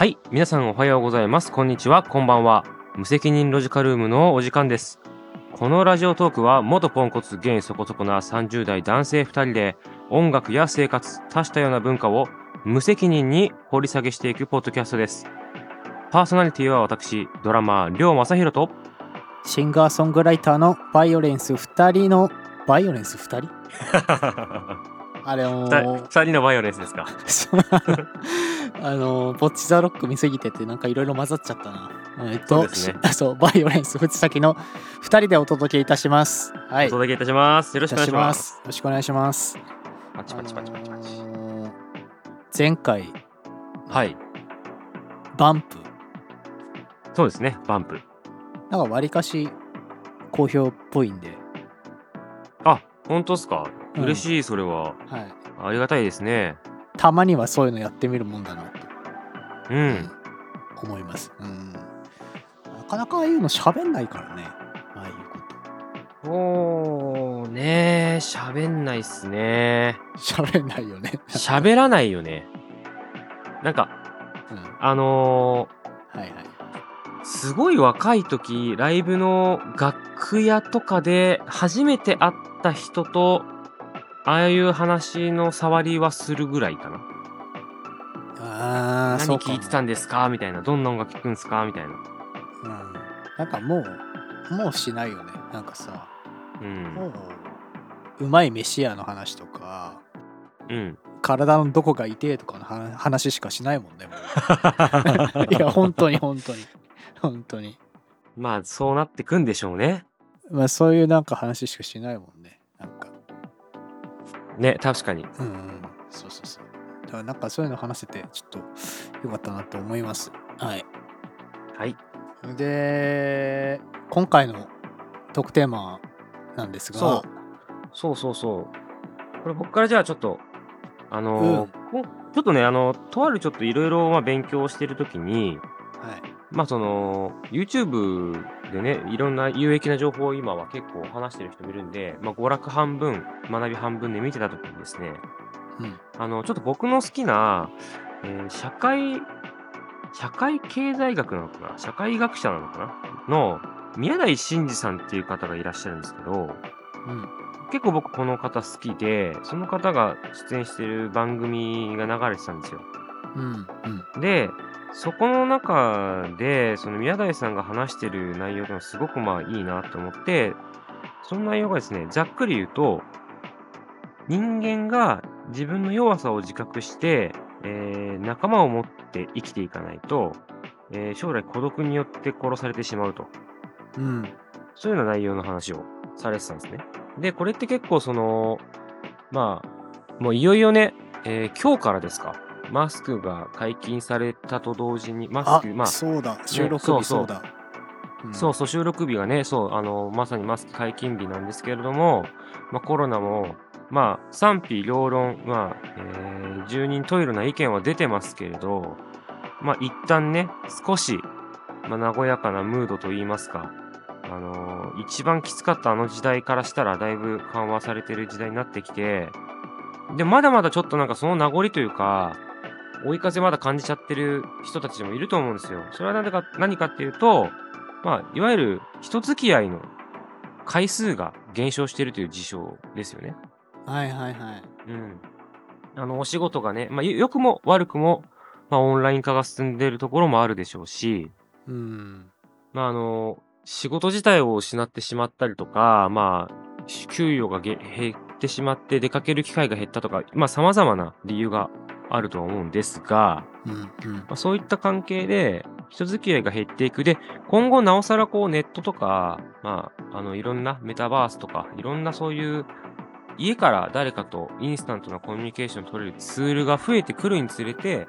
はい、皆さんおはようございます。こんにちは、こんばんは。無責任ロジカルームのお時間です。このラジオトークは、元ポンコツ現そこそこな30代男性2人で、音楽や生活、多種多様な文化を無責任に掘り下げしていくポッドキャストです。パーソナリティは私、ドラマー、りょうまさひろと、シンガーソングライターのバイオレンス2人のバイオレンス2人？あれも2人のバイオレンスですか？あのボッチ・ザ・ロック見すぎててなんかいろいろ混ざっちゃったなえっとそうねしそうバイオレンス藤崎の2人でお届けいたしますはいお届けいたします。よろしくお願いします。よろしくお願いしますパチパチパチパチパチ。あのー前回はい、バンプそうですね、バンプ。なんかわりかし好評っぽいんであ、本当ですか？うん嬉しい、それは。はいありがたいですね。たまにはそういうのやってみるもんだなとうん。思います。うん。なかなかああいうの喋んないからね。ああいうこそうね喋んないっすね。と。喋んないよね。喋らないよね。なんか、うん。はあのいはい。ーすごい若い時、ライブの楽屋とかで初めて会った人と、ああいう話の触りはするぐらいかな。ああ、そう何聞いてたんですか？みたいな。どんな音楽聴くんですか？みたいな。うん。なんかもう、もうしないよね。なんかさ、うん。もう、うまい飯屋の話とか、うん。体のどこが痛えとかの話話しかしないもんね。もう いや、本当に本当に。本当に。まあ、そうなってくんでしょうね。まあそういうなんか話しかしないもんね。ね、確かに。うんうん、そうそうそう。だからなんかそういうの話せてちょっとよかったなと思います。はい。はい。で、今回のトークテーマなんですが、そうそうそうそう。これ僕からじゃあちょっと、あのーこちょっとね、あの、とあるちょっといろいろまあ勉強してるときに、はい。まあその、YouTube でね、いろんな有益な情報を今は結構話してる人もいるんで、まあ娯楽半分、学び半分で見てたときにですね、うん。あの、ちょっと僕の好きな、えー社会、社会経済学なのかな？社会学者なのかな？の、宮台真司さんっていう方がいらっしゃるんですけど、うん。結構僕この方好きで、その方が出演してる番組が流れてたんですよ。うん。うん。で、そこの中で、その宮台さんが話してる内容っていうのはすごくまあいいなと思って、その内容がですね、ざっくり言うと、人間が自分の弱さを自覚して、えー仲間を持って生きていかないと、えー将来孤独によって殺されてしまうと。うん。そういうような内容の話をされてたんですね。で、これって結構その、まあ、もういよいよね、えー今日からですか。マスクが解禁されたと同時に、マあスク、まあ、そうだ。収録日そうだ。うんそうそう、収録日がね、そう、あの、まさにマスク解禁日なんですけれども、まあ、コロナも、まあ、賛否両論、まあ、えー、十人十色な意見は出てますけれど、まあ、一旦ね、少し、まあ、和やかなムードといいますか、あのー一番きつかったあの時代からしたら、だいぶ緩和されてる時代になってきて、で、まだまだちょっとなんかその名残というか、追い風まだ感じちゃってる人たちもいると思うんですよ。それは何でか何かっていうと、まあ、いわゆる人付き合いの回数が減少しているという事象ですよね。はいはいはい。うん。あの、お仕事がね、まあ、よ良くも悪くも、まあ、オンライン化が進んでいるところもあるでしょうし、うん。まあ、あの、仕事自体を失ってしまったりとか、まあ、給与がげ減ってしまって出かける機会が減ったとか、まあ、様々な理由があるとは思うんですが、うん。うんまあ、そういった関係で人付き合いが減っていく。で、今後なおさらこうネットとか、まあ、あの、いろんなメタバースとか、いろんなそういう家から誰かとインスタントなコミュニケーションを取れるツールが増えてくるにつれて、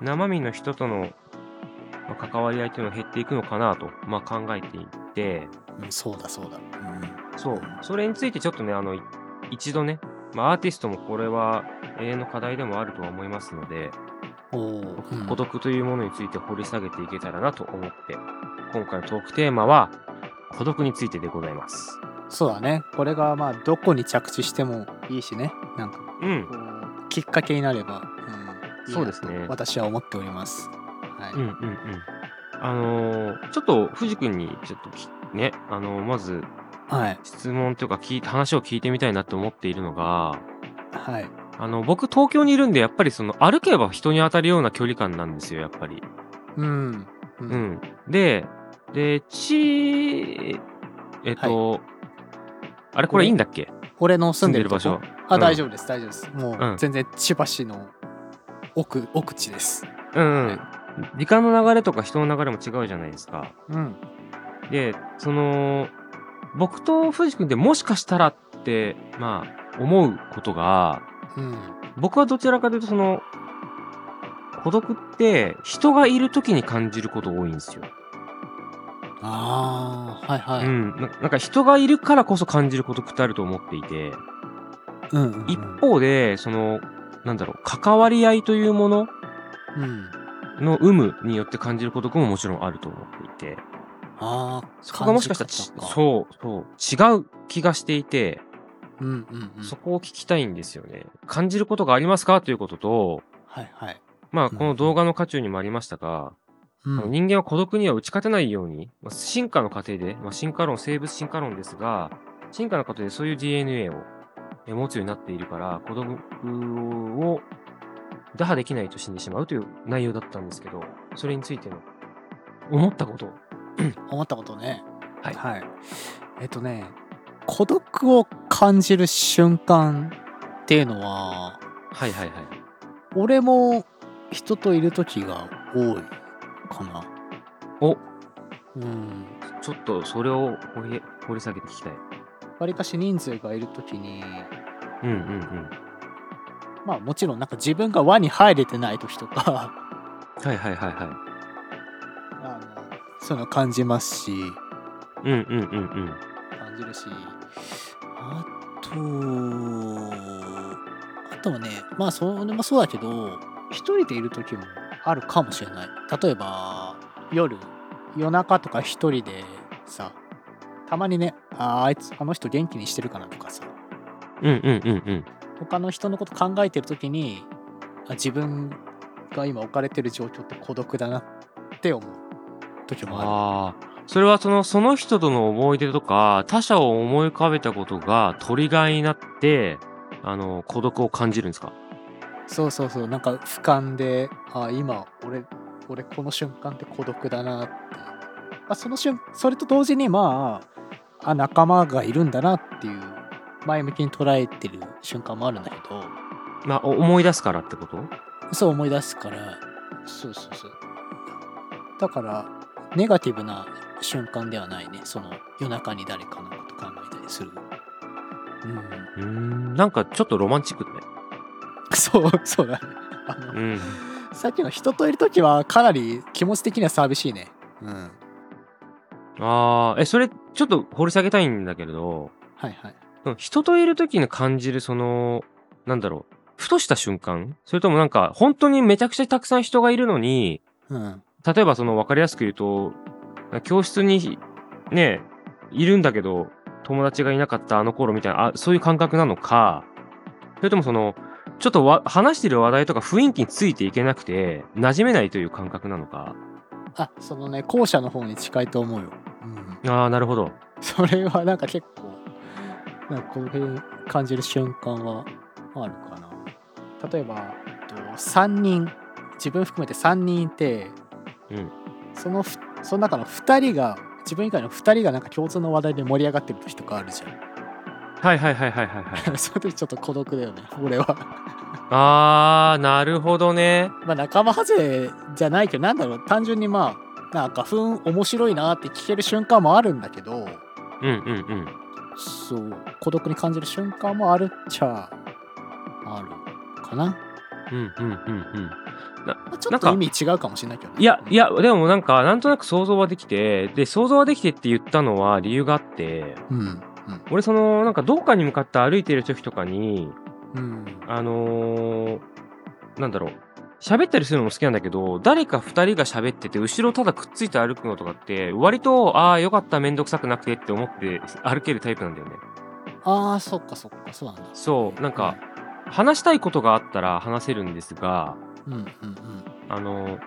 生身の人とのまあ関わり合いというのは減っていくのかなと、まあ、考えていって、うん。そうだそうだ。そう、それについてちょっとね、あの、い一度ね、まあ、アーティストもこれは永遠の課題でもあるとは思いますので、うん。孤独というものについて掘り下げていけたらなと思って、今回のトークテーマは、孤独についてでございます。そうだね。これがまあどこに着地してもいいしね。なんかうんきっかけになれば、そうですね。私は思っております。はい。うんうんうん。あのーちょっと藤君にちょっときね、あのーまずはい。質問というか聞い話を聞いてみたいなと思っているのが、はい。あの僕東京にいるんでやっぱりその歩けば人に当たるような距離感なんですよやっぱり。うん。う。うんん。で、で、ち、えっと、あれこれいいんだっけ？俺の住んでる場所？あ、うん大丈夫です、大丈夫です。もうんう全然千葉市の奥、奥地です。うん、うん。時間の流れとか人の流れも違うじゃないですか。うん。で、その、僕と藤君ってもしかしたらって、まあ、思うことが、うん。僕はどちらかというとその、孤独って人がいる時に感じること多いんですよ。ああ、はいはい。うん。ななんか人がいるからこそ感じる孤独ってあると思っていて、うんうんうん一方で、その、なんだろう、関わり合いというものうん。の有無によって感じる孤独ももちろんあると思っていて、ああ、そこがもしかしたらそう、そう、違う気がしていて、うんうんうん。そこを聞きたいんですよね。感じることがありますか？ということと、はいはい。まあ、うんこの動画の渦中にもありましたが、うんあの人間は孤独には打ち勝てないように、まあ、進化の過程で、まあ、進化論、生物進化論ですが、進化の過程でそういう DNA をえ持つようになっているから、孤独を打破できないと死んでしまうという内容だったんですけど、それについての思ったこと。思ったことね。はいはい。えっとね、孤独を感じる瞬間っていうのは、はいはいはい。俺も人といる時が多いかな。おうん。ちょっとそれを掘り掘り下げて聞きたい。わりかし人数がいる時に、うんうんうん。まあもちろんなんか自分が輪に入れてない時とか、はいはいはいは あのそういうの感じますし、い。うんうんうんうん。感じるし、あと、あとはね、まあそれもそうだけど、一人でいる時もあるかもしれない。例えば、夜、夜中とか一人でさ、たまにね、あーあいつ、あの人元気にしてるかなとかさ、うんうんうんうん。他の人のこと考えてる時に、あ自分が今置かれてる状況って孤独だなって思う時もある。ああ。それはその、その人との思い出とか、他者を思い浮かべたことがトリガーになって、あの、孤独を感じるんですか？そうそうそう。なんか俯瞰であ今俺俺この瞬間って孤独だなって、まあ、その瞬それと同時にまああ仲間がいるんだなっていう前向きに捉えてる瞬間もあるんだけど。まあ、お思い出すからってこと？そう思い出すから。そうそうそう。だからネガティブな瞬間ではないねその夜中に誰かのこと考えたりするうんうーん。なんかちょっとロマンチックだね。そうそうだね あの、うん。さっきの人といる時はかなり気持ち的には寂しいね。うん。ああ、え、それ、ちょっと掘り下げたいんだけれど、はいはい。人といる時に感じる、その、なんだろう、ふとした瞬間？それともなんか、本当にめちゃくちゃたくさん人がいるのに、うん。例えばその分かりやすく言うと、教室にね、いるんだけど、友達がいなかったあの頃みたいな、あそういう感覚なのか、それともその、ちょっとわ話してる話題とか雰囲気についていけなくて、馴染めないという感覚なのか。あ、そのね、後者の方に近いと思うよ。うん。ああ、なるほど。それはなんか結構、なんかこういう感じる瞬間はあるかな。例えば、えっと3人、自分含めて3人いて、うん。そのふ、その中の2人が、自分以外の2人がなんか共通の話題で盛り上がってる時とかあるじゃん。はいはいはいはいはいはい。その時ちょっと孤独だよね、俺は。あー、なるほどね。まあ仲間外れじゃないけどなんだろう単純にまあなんかふん面白いなって聞ける瞬間もあるんだけどうんうんうん。そう孤独に感じる瞬間もあるっちゃあるかな、うんうんうんうん。まあ、ちょっと意味違うかもしれないけどね。いや、いや、でもなんか、なんとなく想像はできて、で、想像はできてって言ったのは理由があって、うん俺その、なんかどっかに向かって歩いてる時とかに、うん。うんあのーなんだろう、喋ったりするのも好きなんだけど、誰か二人が喋ってて、後ろただくっついて歩くのとかって、割と、ああ、よかった、めんどくさくなくてって思って歩けるタイプなんだよね。ああそっかそっかそうなんだ。そう、なんか、話したいことがあったら話せるんですが、うんうんうん。あの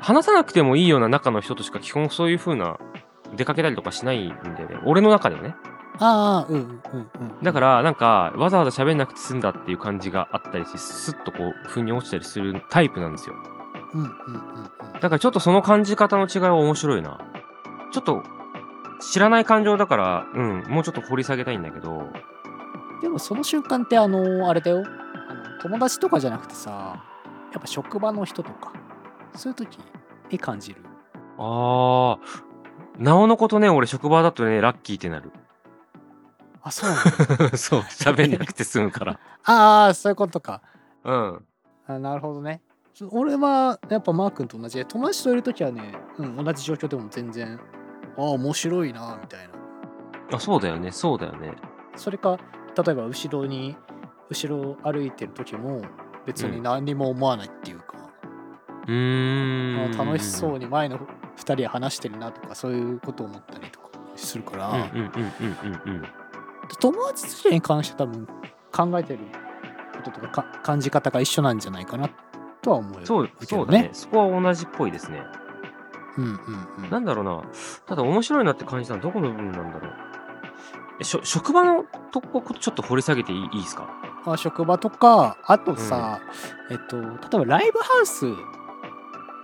話さなくてもいいような仲の人としか基本そういう風な出かけたりとかしないんだよね。俺の中ではね。ああうんうんうんうん。だからなんかわざわざ喋んなくて済んだっていう感じがあったりしてスッとこう腑に落ちたりするタイプなんですよ。うんうんうんうん。だからちょっとその感じ方の違いは面白いな。ちょっと知らない感情だからうんもうちょっと掘り下げたいんだけど。でもその瞬間ってあのあれだよ。あの友達とかじゃなくてさやっぱ職場の人とかそういう時に感じる。あー。なおのことね俺職場だとねラッキーってなる。あそう そう喋んなくて済むから。ああそういうことか。うん。あなるほどね。そ俺はやっぱマー君と同じで友達といる時はね、うん、同じ状況でも全然ああ面白いなみたいな。あそうだよねそうだよね。それか例えば後ろに後ろ歩いてる時も別に何にも思わないっていうか、うーん。あ楽しそうに前の2人話してるなとかそういうことを思ったりとかするから、友達とに関して多分考えてることとかか感じ方が一緒なんじゃないかなとは思うそうそうだね。そこは同じっぽいですね。うんうんうん。なんだろうな。ただ面白いなって感じたのはどこの部分なんだろう。えしょ職場のとこちょっと掘り下げていいいいですか？まあ、職場とかあとさ、えっと例えばライブハウス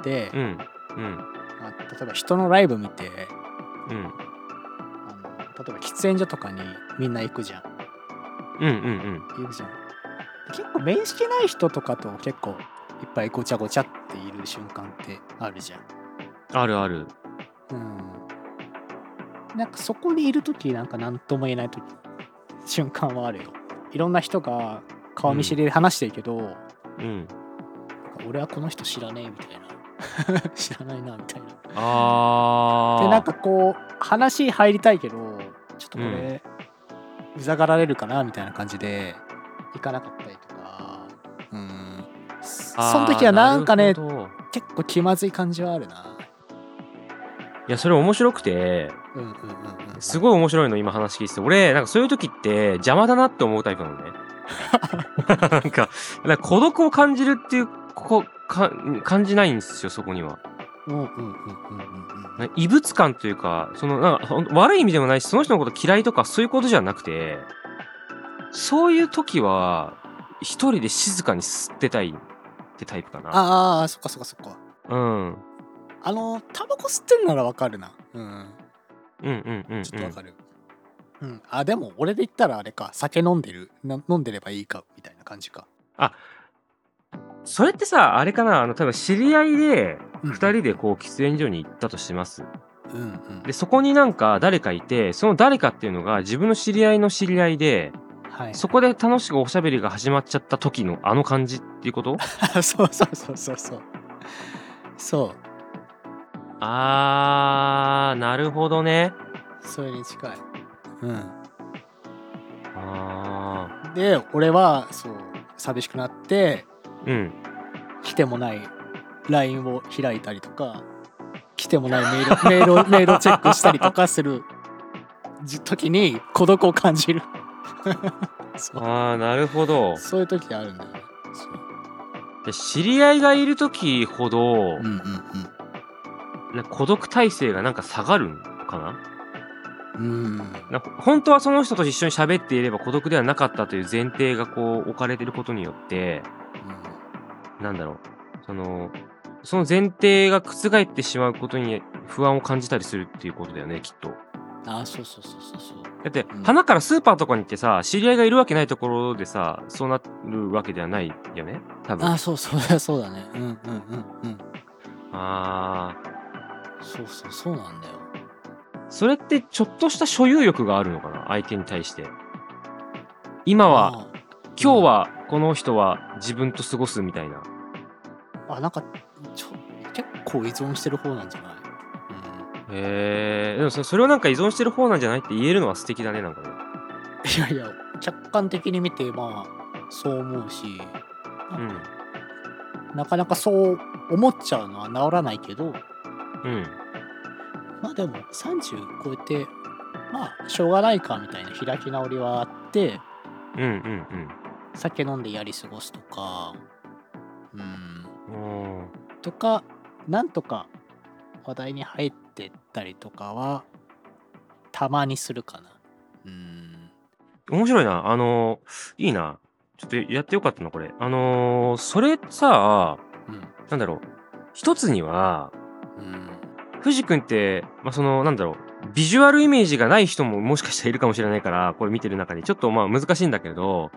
で、うん。うん。まあ例えば人のライブ見てうん。あの例えば喫煙所とかにみんな行くじゃん。うんうんうん。行くじゃん。結構面識ない人とかと結構いっぱいごちゃごちゃっている瞬間ってあるじゃん。あるある。うん。なんかそこにいる時なんか何とも言えない時瞬間はあるよいろんな人が顔見知りで話してるけど、うん。俺はこの人知らねえみたいな。知らないなみたいな。あー。でなんかこう話入りたいけどちょっとこれ、うざがられるかなみたいな感じで行かなかったりとか。うん。その時はなんかね結構気まずい感じはあるな。いやそれ面白くてすごい面白いの今話聞いてて。俺なんかそういう時って邪魔だなって思うタイプなのね。なんか孤独を感じるっていうこか感じないんですよそこには。うんうんうんうんうんうんなんか異物感というかそのなんか悪い意味でもないしその人のこと嫌いとかそういうことじゃなくてそういう時は一人で静かに吸ってたいってタイプかな。ああそっかそっかそっか。うん。あのタバコ吸ってるならわかるな。うんうんうんうん、うん、ちょっとわかる。うん、あでも俺で言ったらあれか。酒飲んでるな飲んでればいいかみたいな感じか。それってさあれかな？あの多分知り合いでうん。2人でこう喫煙所に行ったとします。うんうん。でそこになんか誰かいてその誰かっていうのが自分の知り合いの知り合いではい。そこで楽しくおしゃべりが始まっちゃった時のあの感じっていうこと？そうそうそうそうそう。そうあーなるほどね。それに近い。うん。あで俺はそう寂しくなってーうん。来てもない LINE を開いたりとか来てもないメール メールをメールをチェックしたりとかするじ時に孤独を感じる。あーなるほど。そういう時あるんだよね。そう。で知り合いがいる時ほど、うんうんうんな孤独体制がなんか下がるんかな？うん。な本当はその人と一緒に喋っていれば孤独ではなかったという前提がこう置かれてることによってなんだろう。そのその前提が覆ってしまうことに不安を感じたりするっていうことだよねきっと。あそうそうそうそうそう。だってうん。花からスーパーとかに行ってさ知り合いがいるわけないところでさそうなるわけではないよね多分。あそうそうそうだね。うんうんうんうん。あーそうそうそうなんだよ。それってちょっとした所有欲があるのかな？相手に対して。今はあ今日はこの人は自分と過ごすみたいな。あなんかちょ結構依存してる方なんじゃない、へえでもそそれをなんか依存してる方なんじゃないって言えるのは素敵だねなんかね。うん、いやいや客観的に見てまあそう思うし、うん。なかなかそう思っちゃうのは治らないけどうんまあでも30超えてまあしょうがないかみたいな開き直りはあってうんうんうん酒飲んでやり過ごすとかうんうんとかなんとか話題に入ってったりとかはたまにするかなうん面白いな。あのーいいな。ちょっとやってよかったな、これ。あのーそれさ、うんなんだろう。一つには、うん藤君って、まあ、その、なんだろう。ビジュアルイメージがない人ももしかしたらいるかもしれないから、これ見てる中に。ちょっとまあ難しいんだけれど、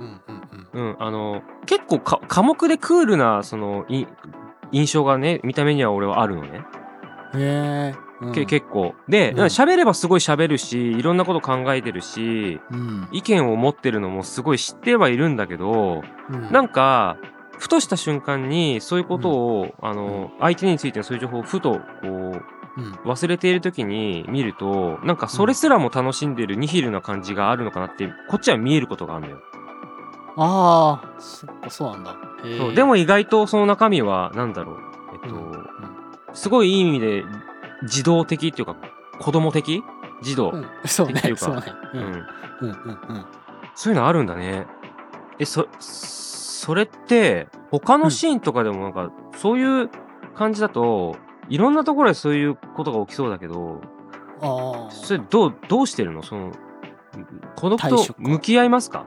うんうんうんうん、あの、結構か寡黙でクールな、その、い印象がね、見た目には俺はあるのね。へえ、うん、け結構。で、うん喋ればすごい喋るし、いろんなこと考えてるし、うん意見を持ってるのもすごい知ってはいるんだけど、うんなんか、ふとした瞬間にそういうことを、あの、相手についてのそういう情報をふと、こう、うん。忘れている時に見ると、なんかそれすらも楽しんでるニヒルな感じがあるのかなって、こっちは見えることがあるのよ。ああそっかそうなんだ。そうでも意外とその中身は、なんだろう。えっと、うん。すごいいい意味で、児童的っていうか、子供的？児童。うん。そうっていうか。そういうのあるんだね。え、そ、それって、他のシーンとかでもなんか、そういう感じだと、いろんなところでそういうことが起きそうだけど、ああ。それどう、どうしてるの？その、孤独と向き合いますか？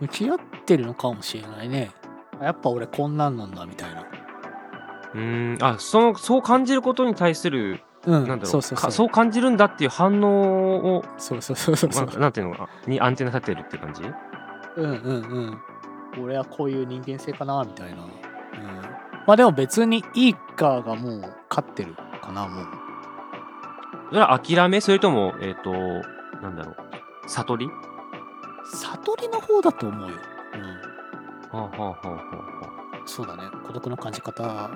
向き合ってるのかもしれないね。やっぱ俺こんなんなんだみたいな。うーん、あ、その、そう感じることに対する、うん。なんだろう、そうそうそう。かそう感じるんだっていう反応を、そうそうそうそうなんていうの？にアンテナ立てるって感じ？うんうんうん俺はこういう人間性かなみたいな、うん、まあでも別にいいかがもう勝ってるかなもう。それは諦め？それとも、えっ、と、なんだろう、悟り？悟りの方だと思うよ、うん、はあ、はあはあはあ、そうだね。孤独の感じ方は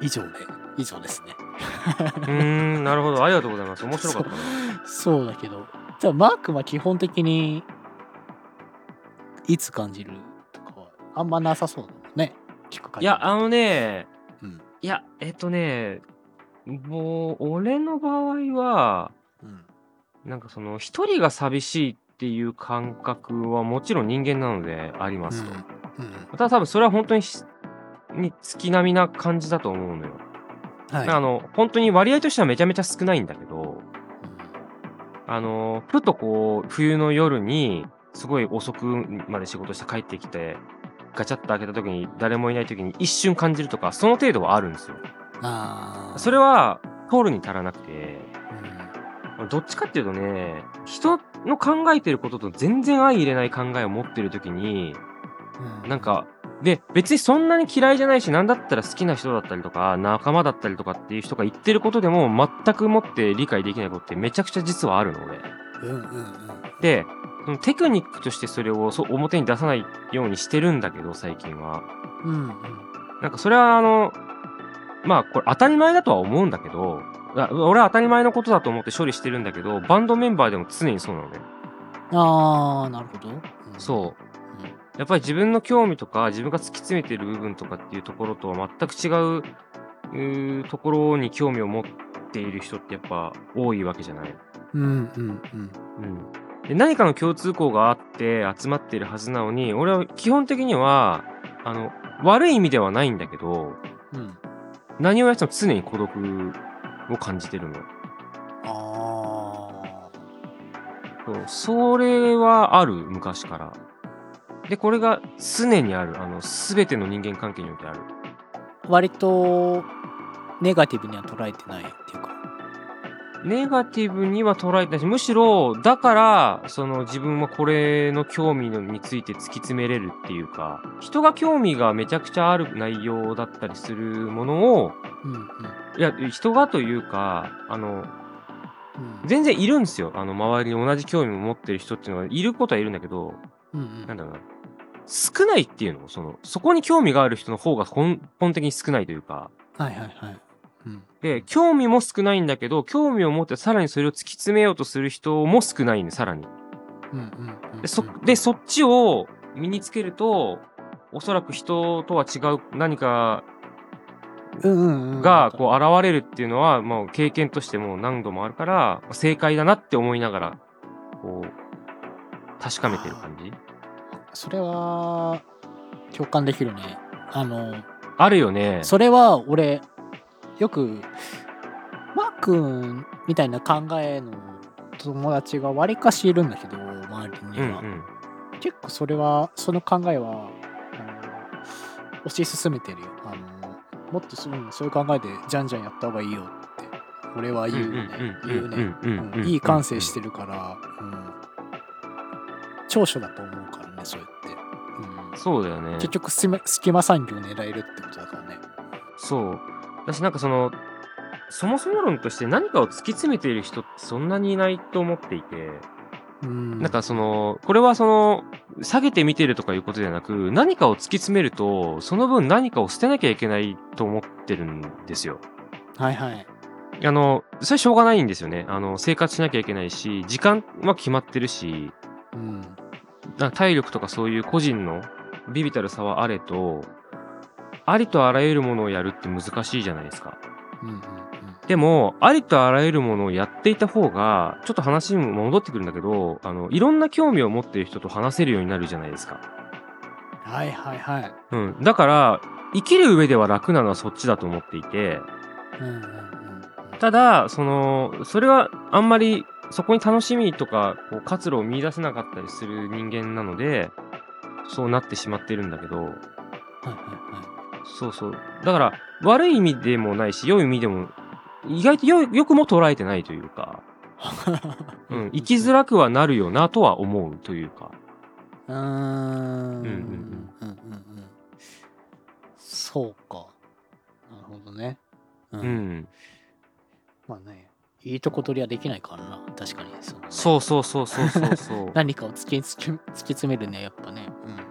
以上で以上ですね。うーん、なるほど。ありがとうございます。面白かったな。そうだけど。じゃあマークは基本的にいつ感じる？あんまなさそうね聞く限り。いや、あのね、うん。いや、えっとね、もう、俺の場合は、うん。なんかその、一人が寂しいっていう感覚はもちろん人間なのでありますと。うん。ただ多分それは本当にし、に月並みな感じだと思うのよ。はい。あの、本当に割合としてはめちゃめちゃ少ないんだけど、あの、ふとこう、冬の夜に、すごい遅くまで仕事して帰ってきて、ガチャッと開けた時に誰もいない時に一瞬感じるとか、その程度はあるんですよ。ああそれは、通るに足らなくて、うん。どっちかっていうとね、人の考えてることと全然相入れない考えを持ってる時に、うん。なんか、で、別にそんなに嫌いじゃないし、なんだったら好きな人だったりとか、仲間だったりとかっていう人が言ってることでも、全くもって理解できないことってめちゃくちゃ実はあるの、俺。うんうんうん。で、テクニックとしてそれをそ表に出さないようにしてるんだけど、最近は。うんうんなんかそれはあの、まあこれ当たり前だとは思うんだけど、俺は当たり前のことだと思って処理してるんだけど、バンドメンバーでも常にそうなのね。ああなるほど、うんそう。やっぱり自分の興味とか、自分が突き詰めてる部分とかっていうところとは全く違うところに興味を持っている人ってやっぱ多いわけじゃない。うんうんうんうん。で何かの共通項があって集まっているはずなのに、俺は基本的には、あの、悪い意味ではないんだけど、うん何をやっても常に孤独を感じてるの。あそうそれはある、昔から。で、これが常にある。あの、すべての人間関係においてある。あ割とネガティブには捉えてないっていうかネガティブには捉えてないし、むしろ、だから、その自分はこれの興味のについて突き詰めれるっていうか、人が興味がめちゃくちゃある内容だったりするものを、うんうん。いや、人がというか、あの、うん。全然いるんですよ。あの、周りに同じ興味を持ってる人っていうのは、いることはいるんだけど、うんうん。なんだろうな。少ないっていうの？その、そこに興味がある人の方が根本的に少ないというか、はいはいはい。うんで、興味も少ないんだけど、興味を持ってさらにそれを突き詰めようとする人も少ないね、さらに。で、そ、で、そっちを身につけると、おそらく人とは違う何かがこう現れるっていうのは、もう経験としてもう何度もあるから、正解だなって思いながら、こう、確かめてる感じ。それは共感できるね。あのあるよね。それは俺よくマー君みたいな考えの友達がわりかしいるんだけど周りには、うんうん。結構それはその考えはあの推し進めてるよあのもっとそううんそういう考えでじゃんじゃんやった方がいいよって俺は言うね言うねうんいい感性してるから、うん、長所だと思うからねそうやって、うん、そうだよね。結局隙間産業狙えるってことだからねそう。私なんかその、そもそも論として何かを突き詰めている人ってそんなにいないと思っていて、うんなんかその、これはその、下げて見てるとかいうことではなく、何かを突き詰めると、その分何かを捨てなきゃいけないと思ってるんですよ。はいはいあの、それしょうがないんですよね。あの、生活しなきゃいけないし、時間は決まってるし、うんな体力とかそういう個人のビビたる差はあれと、ありとあらゆるものをやるって難しいじゃないですか。うんうんでも、ありとあらゆるものをやっていた方が、ちょっと話にも戻ってくるんだけど、あの、いろんな興味を持っている人と話せるようになるじゃないですか。うんはいはいはいうん。だから、生きる上では楽なのはそっちだと思っていて、うんうんうんただ、その、それはあんまりそこに楽しみとか、こう活路を見出せなかったりする人間なので、そうなってしまってるんだけど、はいはいそうそう。だから、悪い意味でもないし、良い意味でも、意外とよよくも捉えてないというか、は いうん、生きづらくはなるよなとは思うというか。うーん。うんうんうんうんうん。そうか。なるほどね。ううん。まあねいいとこ取りはできないからな。確かに。そのね。そうそうそうそうそうそう。何かを突き突き突き詰めるねやっぱね。うん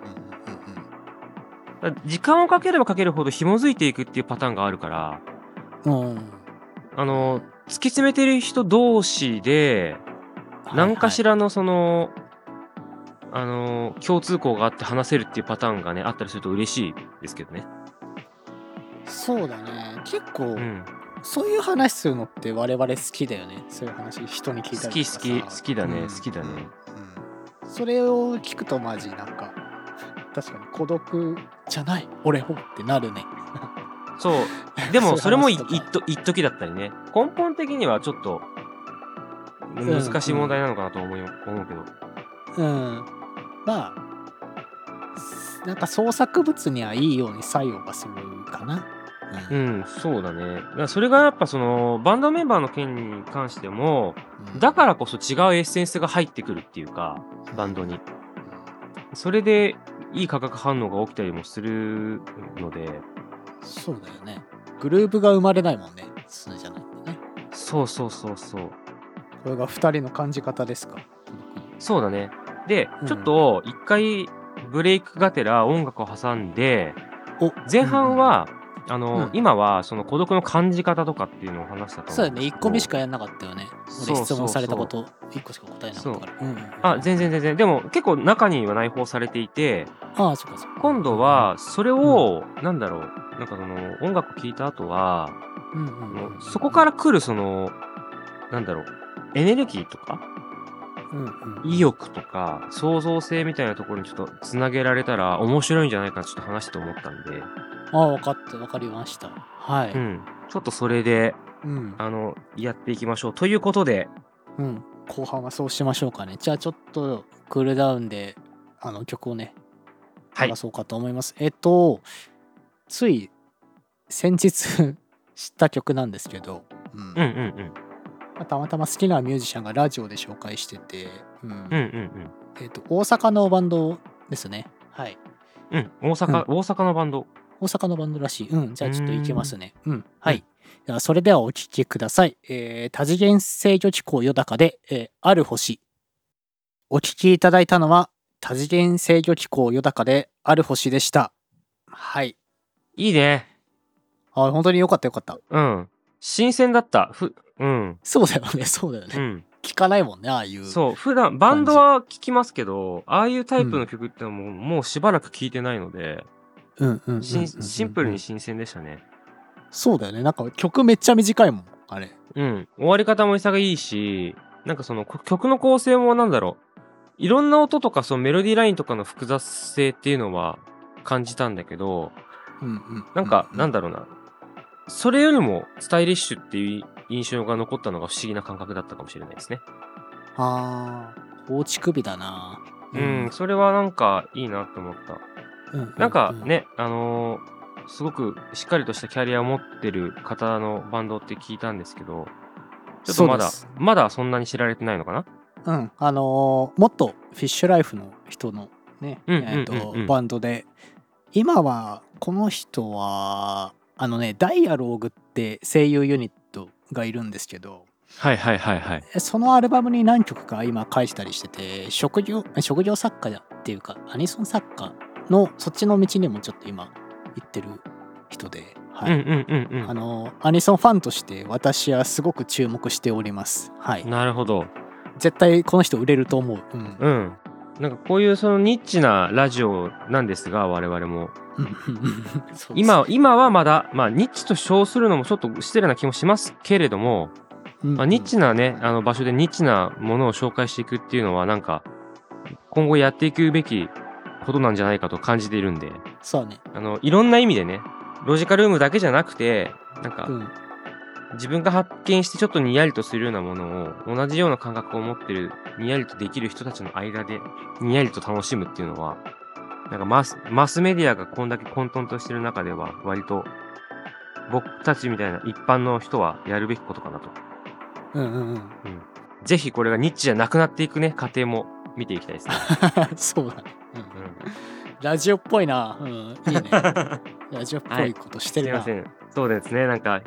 時間をかければかけるほど紐づいていくっていうパターンがあるから、うんあの、突き詰めてる人同士で、何かしららのその、あの、共通項があって話せるっていうパターンがね、あったりすると嬉しいですけどね。そうだね結構、うん。そういう話するのって我々好きだよねそういう話人に聞いた好りとかさき好き、好きだね、うん好きだね。うんそれを聞くとマジなんか確かに孤独じゃない俺もってなるねそう。でも、それも一時だったりね。根本的にはちょっと、難しい問題なのかなと思い思うけど。うんまあなんか創作物にはいいように作用がするかなううんん、そうだね。だそれがやっぱその、バンドメンバーの件に関しても、うんだからこそ違うエッセンスが入ってくるっていうか、バンドに。それで、いい化学反応が起きたりもするので、そうだよね。グルーブが生まれないもんね。そうじゃないとね。そうそうそうそう。これが2人の感じ方ですか。そうだね。で、うん。ちょっと一回ブレイクがてら音楽を挟んで、お。前半は、あの、うん。今はその孤独の感じ方とかっていうのを話したと思そうだね。1個目しか。かやんなかったよね。そう俺質問されたこと。1個しか答えなかったから。う。んうんあ、全然全然。でも結構中には内包されていて、ああそっかそっか。今度はそれを、なんだろう、なんかその音楽聴いた後は、うんうんうんそこから来るその、なんだろう、エネルギーとか、うんうん意欲とか、創造性みたいなところにちょっとつなげられたら面白いんじゃないかなちょっと話して思ったんで、ああ分かった分かりましたはい、うん。ちょっとそれで、うんあの、やっていきましょう。ということで、うん、後半はそうしましょうかねじゃあちょっとクールダウンであの曲をねはい流。そうかと思います、えっとつい先日知った曲なんですけど、うんうんうんうん。まあたまたま好きなミュージシャンがラジオで紹介してて、うんうんうんえっと大阪のバンドですねはいうん。うん。大阪、大阪のバンド。大阪のバンドらしい。うん。じゃあちょっと行きますね。うん。はうんい。ではそれではお聴きください。えー多次元制御機構よだかで、えーある星。お聴きいただいたのは、多次元制御機構よだかである星でした。はい。いいね。あ、本当によかったよかった。うん。新鮮だった。ふ、うん。そうだよね、そうだよね。うん。聞かないもんね、ああいう。そう。普段、バンドは聞きますけど、ああいうタイプの曲ってのも、もうしばらく聞いてないので、シンプルに新鮮でしたね。そうだよね。なんか曲めっちゃ短いもん、あれ。うん。終わり方も潔いし、なんかそのこ曲の構成もなんだろう。いろんな音とかそのメロディーラインとかの複雑性っていうのは感じたんだけど、うんうんなんか、うなんだろうな。それよりもスタイリッシュっていう印象が残ったのが不思議な感覚だったかもしれないですね。ああ放置首だなうん、それはなんかいいなと思った。うん。なんかうね、あのーすごくしっかりとしたキャリアを持ってる方のバンドって聞いたんですけど、ちょっとまだまだそんなに知られてないのかな？うん、あのーもっとフィッシュライフの人のね、えーとバンドで。今はこの人はあのねダイアローグって声優ユニットがいるんですけどはいはいはいはい。そのアルバムに何曲か今書いてたりしてて職業職業作家っていうかアニソン作家のそっちの道にもちょっと今行ってる人で、はいうんうんうんうん。あのアニソンファンとして私はすごく注目しております。はい。なるほど。絶対この人売れると思う。うん。うん。なんかこういうそのニッチなラジオなんですが、我々も。今、今はまだ、まあニッチと称するのもちょっと失礼な気もしますけれども、うんまあ、ニッチなね、あの場所でニッチなものを紹介していくっていうのは、なんか、今後やっていくべきことなんじゃないかと感じているんで、そうね。あの、いろんな意味でね、ロジカルームだけじゃなくて、なんかう、ん。自分が発見してちょっとにやりとするようなものを、同じような感覚を持ってる、にやりとできる人たちの間で、にやりと楽しむっていうのは、なんかマス、マスメディアがこんだけ混沌としてる中では、割と、僕たちみたいな一般の人はやるべきことかなと。うんうんうん。ぜひこれがニッチじゃなくなっていくね、過程も見ていきたいですね。そうだね。うんうんラジオっぽいな。うん。いいね。ラジオっぽいことしてるな。すいません。そうですね。なんか、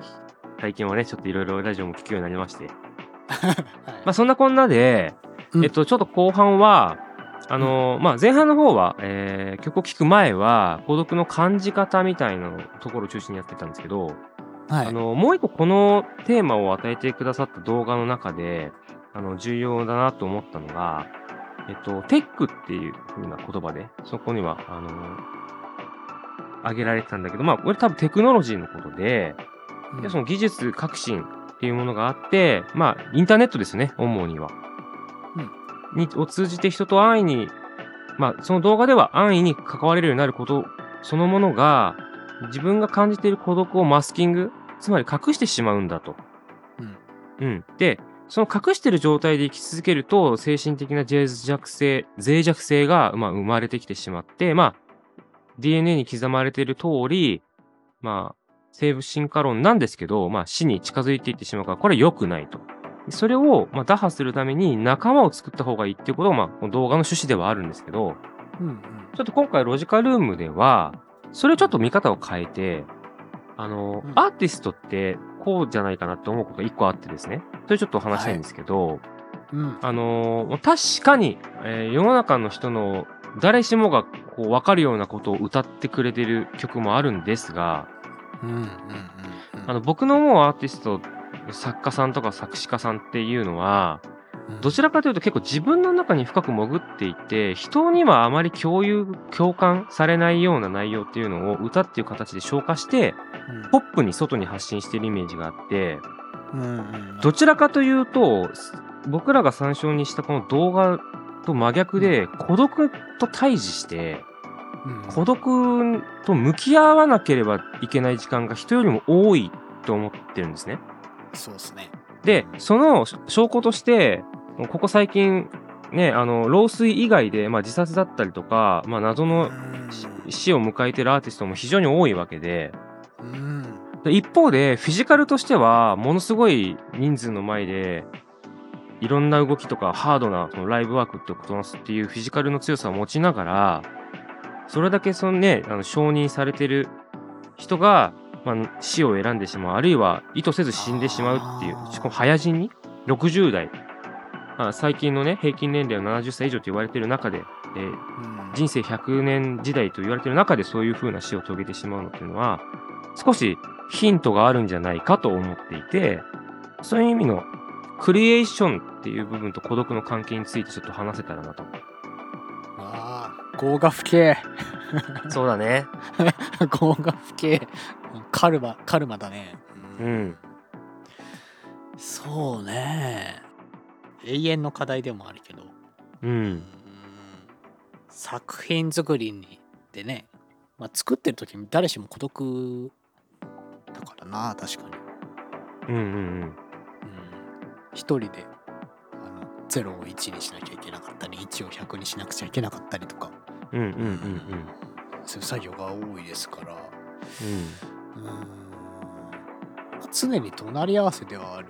最近はね、ちょっといろいろラジオも聞くようになりまして。はいまあ、そんなこんなで、うんえっと、ちょっと後半は、あのーまあ、前半の方は、えー曲を聴く前は、孤独の感じ方みたいなところを中心にやってたんですけど、はいあのもう一個このテーマを与えてくださった動画の中で、あの、重要だなと思ったのが、えっと、テックっていう風な言葉で、そこには、あの挙げられてたんだけど、まあ、これ多分テクノロジーのことで、うんでその技術革新っていうものがあって、まあ、インターネットですね、主には。にを通じて人と安易に、まあ、その動画では安易に関われるようになることそのものが、自分が感じている孤独をマスキング、つまり隠してしまうんだと。うんうん。で、その隠してる状態で生き続けると、精神的な脆弱性、脆弱性が、まあ、生まれてきてしまって、まあ、DNA に刻まれている通り、まあ、生物進化論なんですけど、まあ、死に近づいていってしまうから、これは良くないと。それを、まあ、打破するために仲間を作った方がいいっていうことが、まあ、この動画の趣旨ではあるんですけど、うんうんちょっと今回ロジカルームでは、それをちょっと見方を変えて、あの、うんアーティストってこうじゃないかなって思うことが一個あってですね。それちょっとお話したいんですけど、うんあのー確かに、えー世の中の人の誰しもがこう分かるようなことを歌ってくれてる曲もあるんですが、うんうんうんうんあの僕の思うアーティスト、作家さんとか作詞家さんっていうのは、どちらかというと結構自分の中に深く潜っていて、人にはあまり共有、共感されないような内容っていうのを歌っていう形で消化して、ポップに外に発信しているイメージがあって、うんうんうん。どちらかというと、す僕らが参照にしたこの動画と真逆で、孤独と対峙して、うん。孤独と向き合わなければいけない時間が人よりも多いと思ってるんですね。そうですね。で、その証拠として、ここ最近、ね、あの、老衰以外で、まあ、自殺だったりとか、まあ、謎のし死を迎えてるアーティストも非常に多いわけで、一方で、フィジカルとしては、ものすごい人数の前で、いろんな動きとか、ハードなそのライブワークってことなすっていうフィジカルの強さを持ちながら、それだけそのね、あの承認されてる人が、まあ、死を選んでしまう、あるいは意図せず死んでしまうっていうしかも早死に ?60 代。まあ、最近のね、平均年齢は70歳以上と言われている中で、えーうん人生100年時代と言われている中でそういう風な死を遂げてしまうのっていうのは、少しヒントがあるんじゃないかと思っていて、そういう意味のクリエーションっていう部分と孤独の関係についてちょっと話せたらなと。ああ、業が不景。そうだね。業が不景。カルマ、カルマだね。うん。そうね。永遠の課題でもあるけど。う。うん。作品作りにでねまあ、作ってる時に誰しも孤独だからな確かに、うんうんうん。うん、一人であの0を1にしなきゃいけなかったり1を100にしなくちゃいけなかったりとか。うんうんうんうん。そういう作業が多いですから。うん。うん。まあ常に隣り合わせではある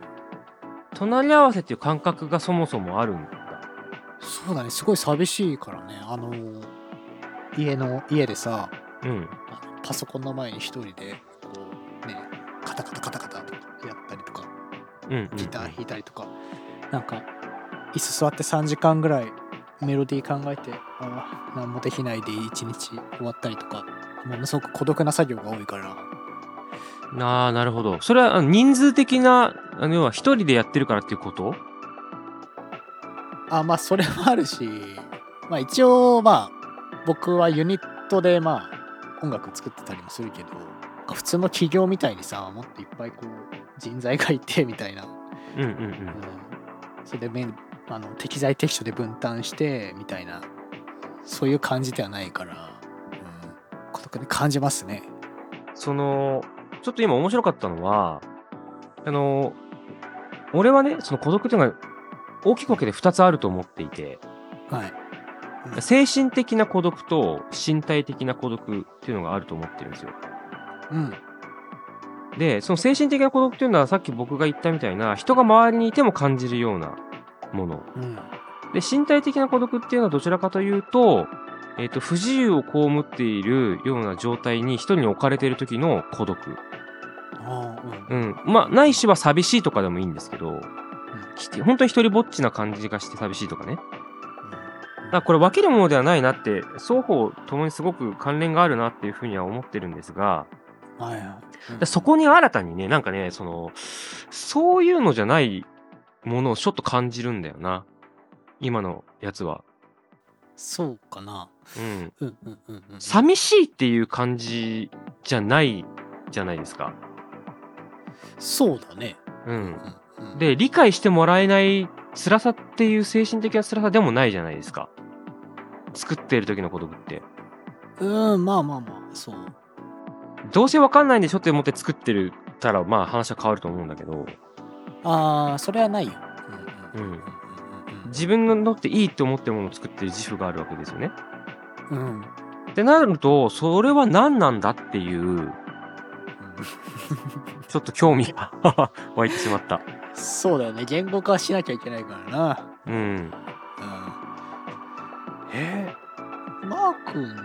隣り合わせっていう感覚がそもそもあるんだ。そうだねすごい寂しいからね。あの家の家でさうん。パソコンの前に一人でこうねカタカタカタカタとかやったりとかうんギター弾いたりとか、なんか椅子座って3時間ぐらいメロディー考えてああ何もできないで一日終わったりとかものすごく孤独な作業が多いからああなるほど。それはあの人数的なあの要は一人でやってるからっていうこと？あまあそれもあるしまあ一応まあ僕はユニットでまあ音楽作ってたりもするけど普通の企業みたいにさもっといっぱいこう人材がいてみたいな、うんうんうん、それでめんあの適材適所で分担してみたいな。そういう感じではないから、うん、孤独に感じますね。そのちょっと今面白かったのはあの俺はねその孤独っていうのが大きく分けて2つあると思っていてはい。精神的な孤独と身体的な孤独っていうのがあると思ってるんですようん。でその精神的な孤独っていうのはさっき僕が言ったみたいな人が周りにいても感じるようなものうん。で身体的な孤独っていうのはどちらかというと,、えー、と不自由を被っているような状態に一人に置かれている時の孤独うん。うん。まあ、ないしは寂しいとかでもいいんですけど、きて本当に一人ぼっちな感じがして寂しいとかね。だからこれ分けるものではないなって、双方ともにすごく関連があるなっていうふうには思ってるんですが、はいはい。うんでそこに新たにね、なんかね、その、そういうのじゃないものをちょっと感じるんだよな。今のやつは。そうかな。うん。うんうんうんうん。寂しいっていう感じじゃないじゃないですか。そうだね。うん。で、理解してもらえない辛さっていう精神的な辛さでもないじゃないですか。作ってる時の孤独って。うん、まあまあまあ、そう。どうせわかんないんでしょって思って作ってるたら、まあ話は変わると思うんだけど、ああ、それはないよ。うん自分のっていいって思ってるものを作ってる自負があるわけですよね。うんってなると、それは何なんだっていう、ちょっと興味が湧いてしまった。そうだよね。言語化しなきゃいけないからな。うん。うん。えー、マー君、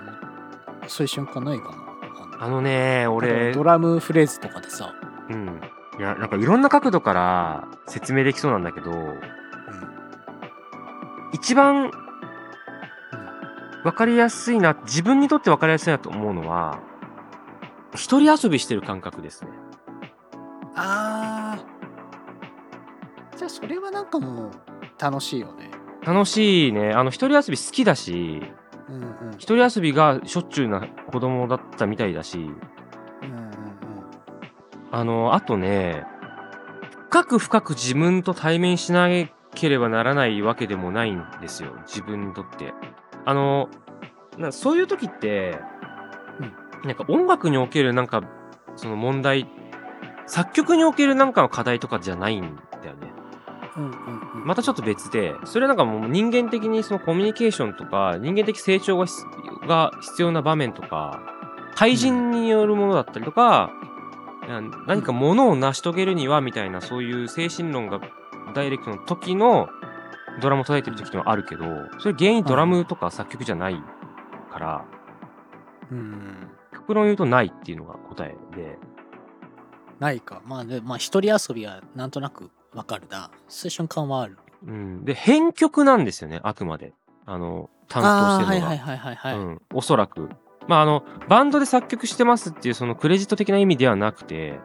そういう瞬間ないかな？あのね、俺ド、ラムフレーズとかでさ、うん。いや、なんかいろんな角度から説明できそうなんだけど、うん。一番分かりやすいな、自分にとって分かりやすいなと思うのは、一人遊びしてる感覚ですね。あー。じゃあそれはなんかもう楽しいよね。楽しいね。あの、一人遊び好きだし、うんうん。一人遊びがしょっちゅうな子供だったみたいだし、うんうんうん。あの、あとね、深く深く自分と対面しなければならないわけでもないんですよ。自分にとって。あの、なそういう時って、なんか音楽におけるなんか、その問題、作曲におけるなんかの課題とかじゃないんだよね。うんうんうん。またちょっと別で、それなんかもう人間的にそのコミュニケーションとか、人間的成長が必が必要な場面とか、対人によるものだったりとか、いや何かものを成し遂げるにはみたいな、そういう精神論がダイレクトの時のドラムを叩いてる時ってのはあるけど、それ原因ドラムとか作曲じゃないから、うん。極論言うとないっていうのが答えで、ないか。まあで、まあ一人遊びはなんとなくわかるな。そういう瞬間はある。うん。で、編曲なんですよね、あくまで。あの、担当してるのが。はいはいはいはいはい。うん、おそらく。まあ、あの、バンドで作曲してますっていうそのクレジット的な意味ではなくて、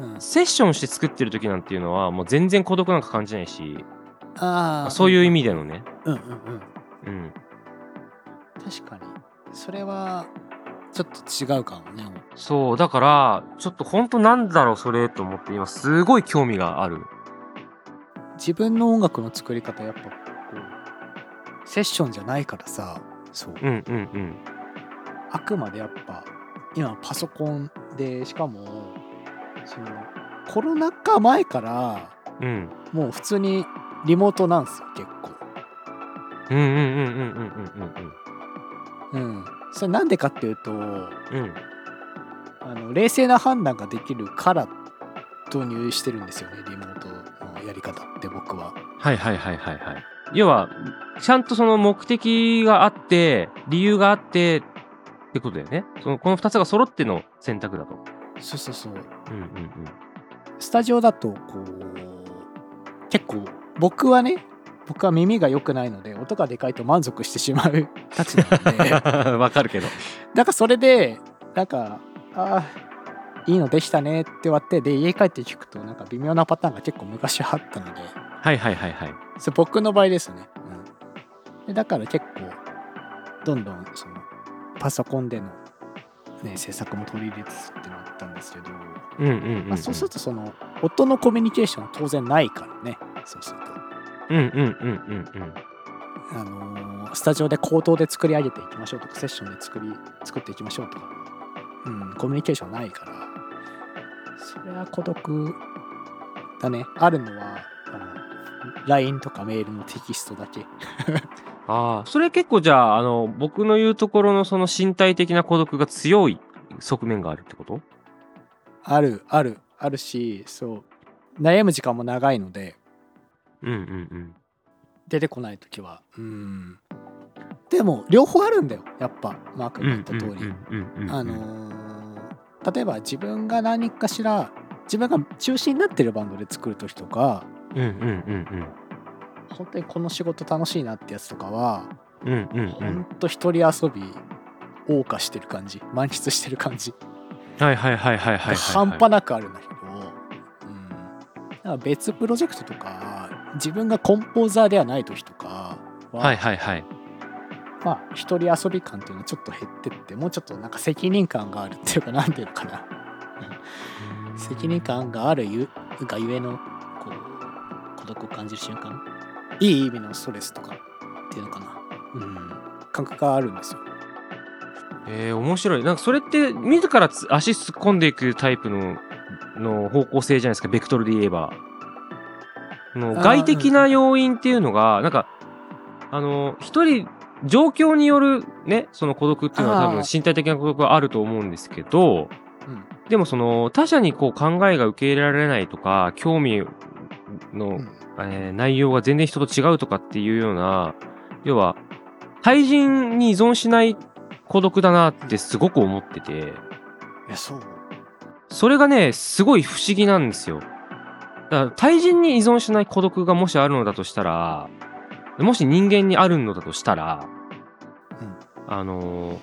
うん、セッションして作ってる時なんていうのはもう全然孤独なんか感じないし、ああ。そういう意味でのね。うんうんうん。うん。確かに。それは、ちょっと違うかもね。そう、だから、ちょっと本当なんだろうそれと思って今すごい興味がある。自分の音楽の作り方、やっぱこう、セッションじゃないからさ、そう。うんうんうん。あくまでやっぱ今パソコンでしかもそのコロナ禍前からうん。もう普通にリモートなんですよ結構うんうんうんうんうんうんうんそれなんでかっていうとうん。うん。あの冷静な判断ができるから導入してるんですよねリモートのやり方って僕ははいはいはいはいはい。要は、ちゃんとその目的があって、理由があってってことだよね。そのこの2つが揃っての選択だと。そうそうそううんうんスタジオだとこう結構僕はね僕は耳が良くないので音がでかいと満足してしまうたちなのでうん。わかるけど。なんかそれでなんかあーいいのできたねって終わってで家帰って聞くとなんか微妙なパターンが結構昔あったのではいはいはいはい。それ僕の場合ですね、うん、でだから結構どんどんそのパソコンでの、ね、制作も取り入れつつってなったんですけど、うんうんうん、うん。まあ、そうするとその音のコミュニケーションは当然ないからねそうすると。うんうんうんうんうん。あのースタジオで口頭で作り上げていきましょうとかセッションで作り作っていきましょうとか、うん、コミュニケーションないから。それは孤独だね。あるのはあの LINE とかメールのテキストだけ。ああ、それ結構じゃあ、あの、僕の言うところのその身体的な孤独が強い側面があるってこと？あるあるあるしそう。悩む時間も長いのでうんうんうん。出てこない時は。うん。でも両方あるんだよ。やっぱマークうんが言った通り、うんうんうんうんあのー例えば自分が何かしら自分が中心になってるバンドで作る時とかうんうんうん本当にこの仕事楽しいなってやつとかは、うんうんうん。うほんんと一人遊び謳歌してる感じ満喫してる感じ。はいはいはいはいはいはい半端なくあるんだけど、うん、だから別プロジェクトとか自分がコンポーザーではない時とかは、はいはいはい。まあ一人遊び感っていうのはちょっと減ってってもうちょっとなんか責任感があるっていうかなんていうのかな。責任感があるゆがゆえのこう孤独を感じる瞬間いい意味のストレスとかっていうのかな、うん、感覚があるんですよ。えー、面白い。なんかそれって自らつ足突っ込んでいくタイプのの方向性じゃないですかベクトルで言えばの外的な要因っていうのがなんかあの一人状況によるねその孤独っていうのは多分身体的な孤独があると思うんですけどうん。でもその他者にこう考えが受け入れられないとか興味の、うん。えー内容が全然人と違うとかっていうような要は対人に依存しない孤独だなってすごく思ってていやそうそれがねすごい不思議なんですよだから対人に依存しない孤独がもしあるのだとしたらもし人間にあるのだとしたら、うん。あのー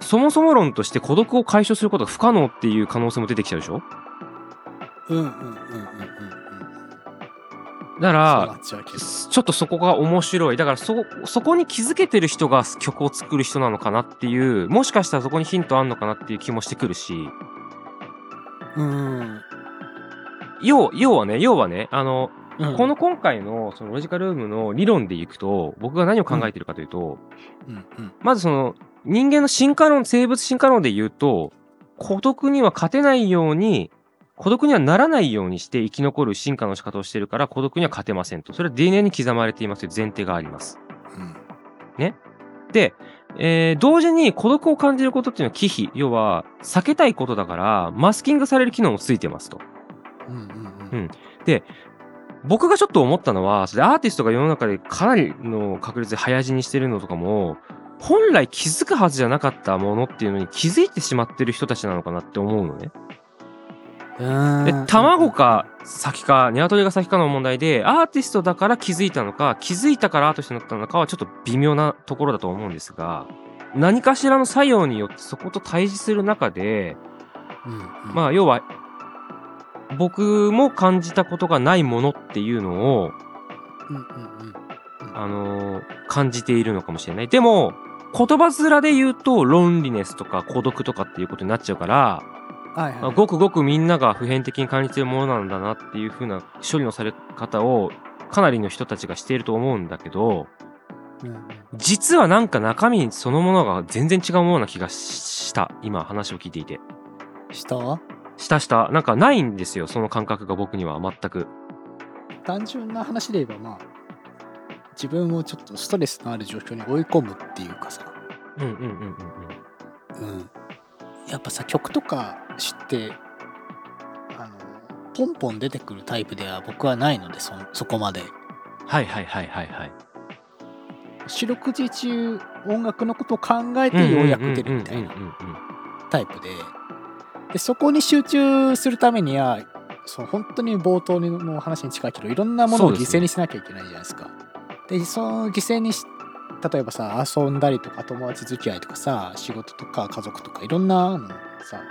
そもそも論として孤独を解消することが不可能っていう可能性も出てきちゃうでしょ？うんうんうんうんうん。うんだからちょっとそこが面白い。だからそ、そこに気づけてる人が曲を作る人なのかなっていう、もしかしたらそこにヒントあんのかなっていう気もしてくるし、うん要、要はね、要はね、あの、うんこの今回のそのロジカルームの理論でいくと、僕が何を考えているかというと、うんうんまずその、人間の進化論、生物進化論で言うと、孤独には勝てないように、孤独にはならないようにして生き残る進化の仕方をしているから孤独には勝てませんと。それは DNA に刻まれていますという前提があります。うんで、えー同時に孤独を感じることっていうのは忌避、要は避けたいことだから、マスキングされる機能もついてますと。うんうんうん。僕がちょっと思ったのは、それアーティストが世の中でかなりの確率で早死にしてるのとかも、本来気づくはずじゃなかったものっていうのに気づいてしまってる人たちなのかなって思うのね。うん。で、卵か先か、鶏が先かの問題で、アーティストだから気づいたのか、気づいたからアーティストになったのかはちょっと微妙なところだと思うんですが、何かしらの作用によってそこと対峙する中で、うんうん。まあ要は、僕も感じたことがないものっていうのを、うんうんうん。あのー感じているのかもしれない。でも、言葉面で言うと、ロンリネスとか孤独とかっていうことになっちゃうから、はいはいあごくごくみんなが普遍的に感じているものなんだなっていう風な処理のされ方をかなりの人たちがしていると思うんだけど、うんうん実はなんか中身そのものが全然違うような気がした。今話を聞いていて。した？したした。なんかないんですよその感覚が僕には全く。単純な話で言えばまあ自分をちょっとストレスのある状況に追い込むっていうかさ、うんうんうんうんうん。うん、やっぱさ曲とか知ってあのポンポン出てくるタイプでは僕はないのでそそこまで。はいはいはいはいはい。四六時中音楽のことを考えてようやく出るみたいなタイプででそこに集中するためにはその本当に冒頭の話に近いけどいろんなものを犠牲にしなきゃいけないじゃないですか。でその犠牲にし例えばさ遊んだりとか友達付き合いとかさ仕事とか家族とかいろんなのさ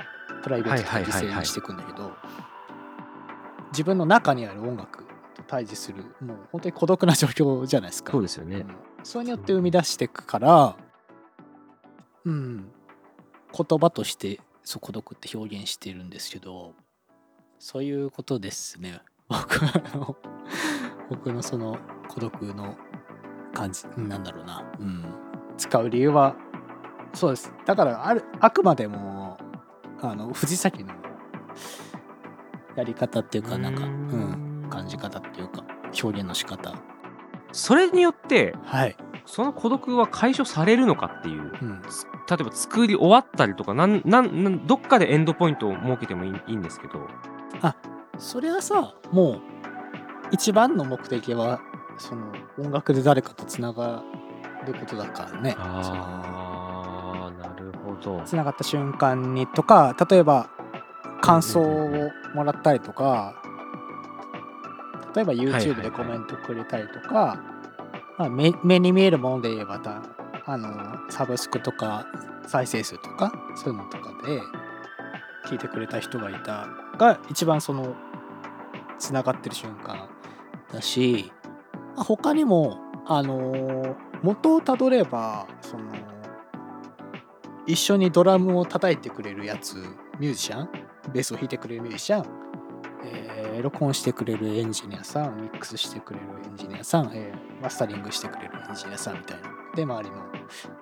プライベートとか犠牲にしていくんだけど自分の中にある音楽と対峙するもう本当に孤独な状況じゃないですか。そうですよね。うん。それによって生み出していくからうん。言葉としてそう孤独って表現してるんですけどそういうことですね。僕の僕のその孤独の感じなんだろうな、うん、使う理由はそうです。だからあるあくまでもあの藤崎のやり方っていうかなんかうん。ん感じ方っていうか表現の仕方。それによってはい、その孤独は解消されるのかっていううん、つ例えば作り終わったりとかなんなんどっかでエンドポイントを設けてもいいいいんですけど。それはさもう一番の目的はその音楽で誰かとつながることだからね。あーなるほど。つながった瞬間にとか例えば感想をもらったりとか例えば YouTube でコメントくれたりとか、まあ、目目に見えるもので言えばたあのサブスクとか再生数とかそういうのとかで聞いてくれた人がいたが一番そのつながってる瞬間だしま他にもあの元をたどればその一緒にドラムを叩いてくれるやつミュージシャンベースを弾いてくれるミュージシャン、えー録音してくれるエンジニアさんミックスしてくれるエンジニアさん、えーマスタリングしてくれるエンジニアさんみたいなで周りの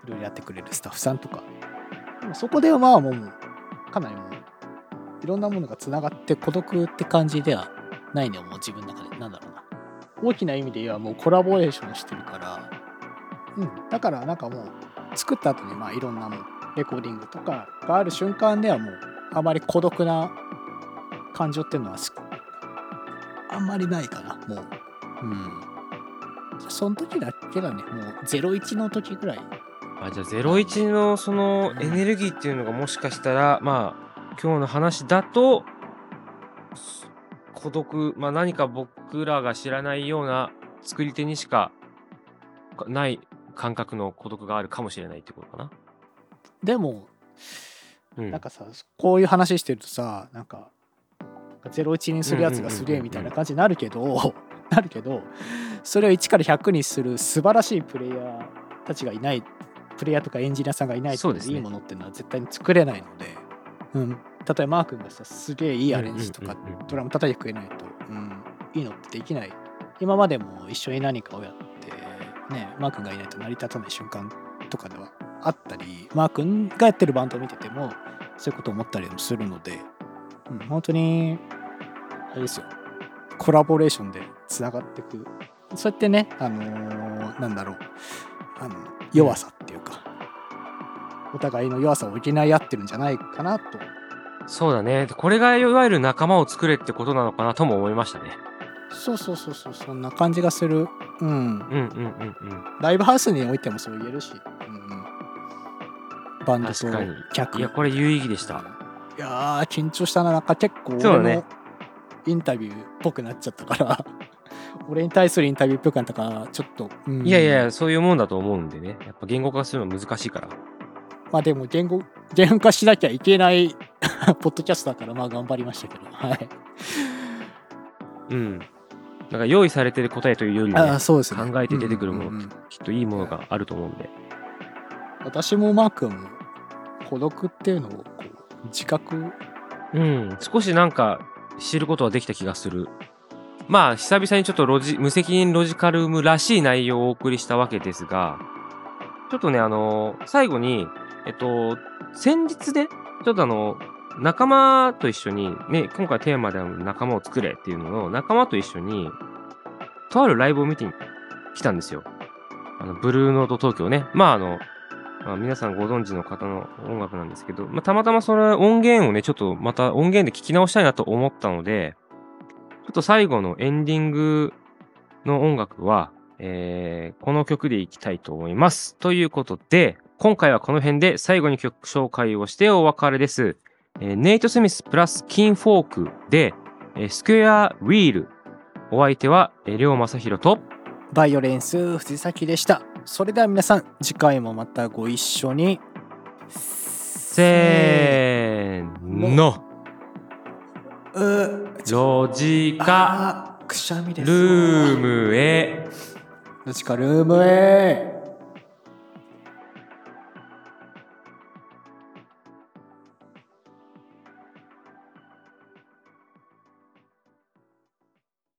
いろいろやってくれるスタッフさんとか。でもそこではまあもうかなりもういろんなものがつながって孤独って感じではないねもう自分の中でなんだろうな。大きな意味で言えばもうコラボレーションしてるから。うん。だからなんかもう作った後にまあいろんなもうレコーディングとかがある瞬間ではもうあまり孤独な感情っていうのはあんまりないかな。もう。うん。その時だけだねもう01の時ぐらい。あじゃあ01のそのエネルギーっていうのがもしかしたらまあ今日の話だとす孤独、まあ、何か僕らが知らないような作り手にしかない感覚の孤独があるかもしれないってことかな。でもうん、なんかさこういう話してるとさなんか01にするやつがすげえみたいな感じになるけどなるけどそれを1から100にする素晴らしいプレイヤーたちがいないプレイヤーとかエンジニアさんがいないとそうですね。いいものっていうのは絶対に作れないので、うん、例えばマー君がさすげえいいアレンジとかドラム叩いてくれないと、うん、いいのってできない。今までも一緒に何かをやってねマー君がいないと成り立たない瞬間とかではあったりマー君がやってるバンドを見ててもそういうことを思ったりもするので、うん、本当にあれですよ。コラボレーションでつながっていくそうやってねあのーなんだろう。あの弱さっていうか、お互いの弱さを補い合ってるんじゃないかなと。そうだね。これがいわゆる仲間を作れってことなのかなとも思いましたね。そうそうそうそう。そんな感じがする。うん。うんうんうんうん。ライブハウスにおいてもそう言えるし、うん。うん、バンドと客。いや、これ有意義でした。いやー緊張したな。なんか結構俺のインタビューっぽくなっちゃったから 俺に対するインタビューっぽくなったからちょっと、うんいやいや、そういうもんだと思うんでね。やっぱ言語化するのは難しいから。まあでも言語言語化しなきゃいけない ポッドキャストだからまあ頑張りましたけどはいうん。なんか用意されてる答えというよりね、あーそうですね考えて出てくるもの、うんうんうんきっといいものがあると思うんで。私もマー君も孤独っていうのをこう自覚うん。少しなんか知ることはできた気がする。まあ久々にちょっとロジ無責任ロジカルムらしい内容をお送りしたわけですがちょっとねあの最後にえっと先日ねちょっとあの仲間と一緒にね今回テーマである仲間を作れっていうのを仲間と一緒にとあるライブを見てきたんですよ。あのブルーノート東京ね。まああの、まあ、皆さんご存知の方の音楽なんですけど、まあ、たまたまその音源をね、ちょっとまた音源で聞き直したいなと思ったので、ちょっと最後のエンディングの音楽は、えー、この曲でいきたいと思います。ということで、今回はこの辺で最後に曲紹介をしてお別れです。えーネイト・スミスプラスキンフォークで、えースクエア・ウィール。お相手は、えー、りょうまさひろと、バイオレンス藤崎でしたそれでは皆さん次回もまたご一緒にせーの、うロジカあくしゃみですルームへ。ロジカルームへ